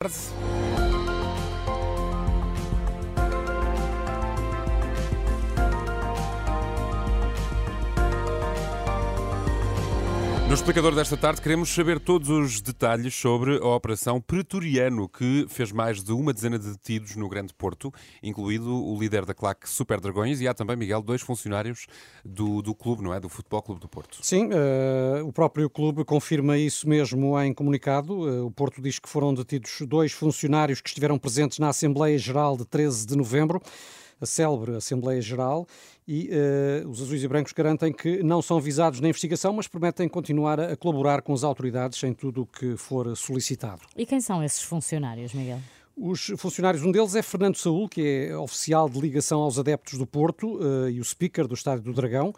Cheers. No explicador desta tarde queremos saber todos os detalhes sobre a Operação Pretoriano, que fez mais de uma dezena de detidos no Grande Porto, incluído o líder da claque Super Dragões e há também, Miguel, dois funcionários do, do clube, não é? Do Futebol Clube do Porto. Sim, uh, o próprio clube confirma isso mesmo em comunicado. Uh, o Porto diz que foram detidos dois funcionários que estiveram presentes na Assembleia Geral de 13 de novembro a célebre Assembleia Geral e uh, os azuis e brancos garantem que não são visados na investigação, mas prometem continuar a colaborar com as autoridades em tudo o que for solicitado. E quem são esses funcionários, Miguel? Os funcionários, um deles é Fernando Saúl, que é oficial de ligação aos adeptos do Porto uh, e o speaker do Estádio do Dragão,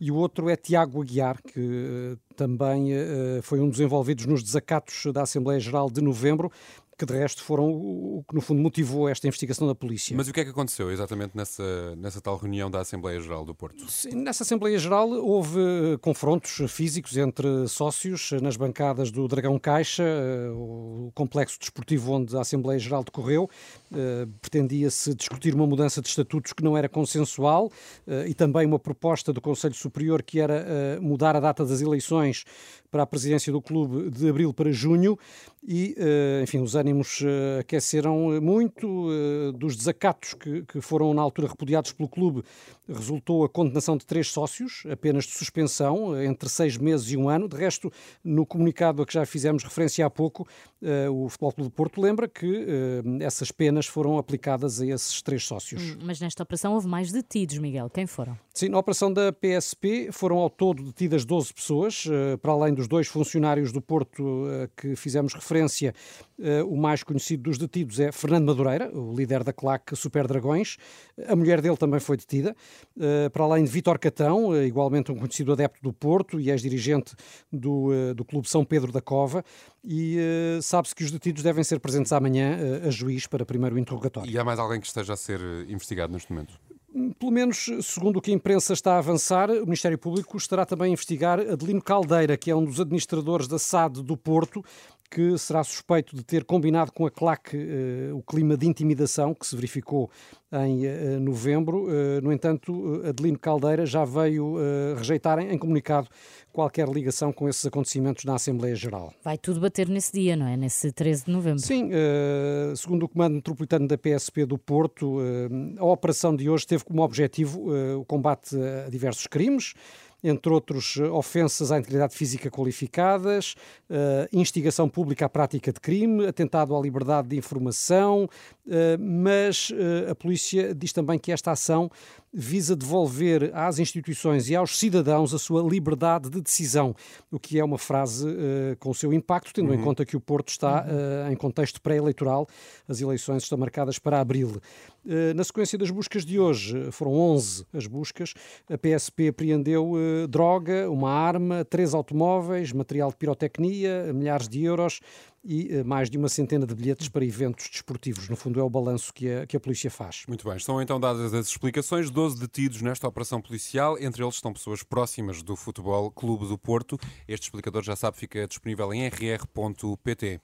e o outro é Tiago Aguiar, que uh, também uh, foi um dos envolvidos nos desacatos da Assembleia Geral de novembro que de resto foram o que no fundo motivou esta investigação da polícia. Mas o que é que aconteceu exatamente nessa, nessa tal reunião da Assembleia Geral do Porto? Sim, nessa Assembleia Geral houve eh, confrontos físicos entre sócios nas bancadas do Dragão Caixa, eh, o complexo desportivo onde a Assembleia Geral decorreu. Eh, pretendia-se discutir uma mudança de estatutos que não era consensual e também uma proposta do Conselho Superior que era mudar a data das eleições para a presidência do clube de abril para junho e, enfim, os ânimos uh, aqueceram muito. Uh, dos desacatos que, que, foram na altura repudiados pelo clube, resultou a condenação de três sócios, apenas de suspensão, uh, entre seis meses e um ano. De resto, no comunicado a que já fizemos referência há pouco, o Futebol Clube de Porto lembra que essas penas foram aplicadas a esses três sócios. Hum, mas nesta operação houve mais detidos, Miguel. Quem foram? Sim, na operação da PSP foram ao todo detidas 12 pessoas, para além dos dois funcionários do Porto que fizemos referência o mais conhecido dos detidos é Fernando Madureira, o líder da claque Super Dragões. A mulher dele também foi detida. Eh, para além de Vítor Catão, eh, igualmente um conhecido adepto do Porto e ex-dirigente do, eh, do Clube São Pedro da Cova. E sabe-se que os detidos devem ser presentes amanhã a juiz para primeiro interrogatório. E há mais alguém que esteja a ser investigado neste momento? Pelo menos, segundo o que a imprensa está a avançar, o Ministério Público estará também a investigar Adelino Caldeira, que é um dos administradores da SAD do Porto, que será suspeito de ter combinado com a claque uh, o clima de intimidação que se verificou em uh, novembro. Uh, no entanto, Adelino Caldeira já veio rejeitar em, em, comunicado qualquer ligação com esses acontecimentos na Assembleia Geral. Vai tudo bater nesse dia, não é? Nesse 13 de novembro. Sim, segundo o Comando Metropolitano da PSP do Porto, a operação de hoje teve como objetivo o combate a diversos crimes entre outros, eh, ofensas à integridade física qualificadas, uh, instigação pública à prática de crime, atentado à liberdade de informação, uh, mas a polícia diz também que esta ação visa devolver às instituições e aos cidadãos a sua liberdade de decisão, o que é uma frase uh, com seu impacto, tendo uhum. em conta que o Porto está uh, em contexto pré-eleitoral, as eleições estão marcadas para abril. Uh, na sequência das buscas de hoje, foram 11 as buscas, a PSP apreendeu droga, uma arma, três automóveis, material de pirotecnia, milhares de euros, e eh, mais de uma centena de bilhetes para eventos desportivos. No fundo, é o balanço que a, que a polícia faz. Muito bem, estão então dadas as explicações. 12 detidos nesta operação policial, entre eles estão pessoas próximas do Futebol Clube do Porto. Este explicador já sabe, fica disponível em rr.pt.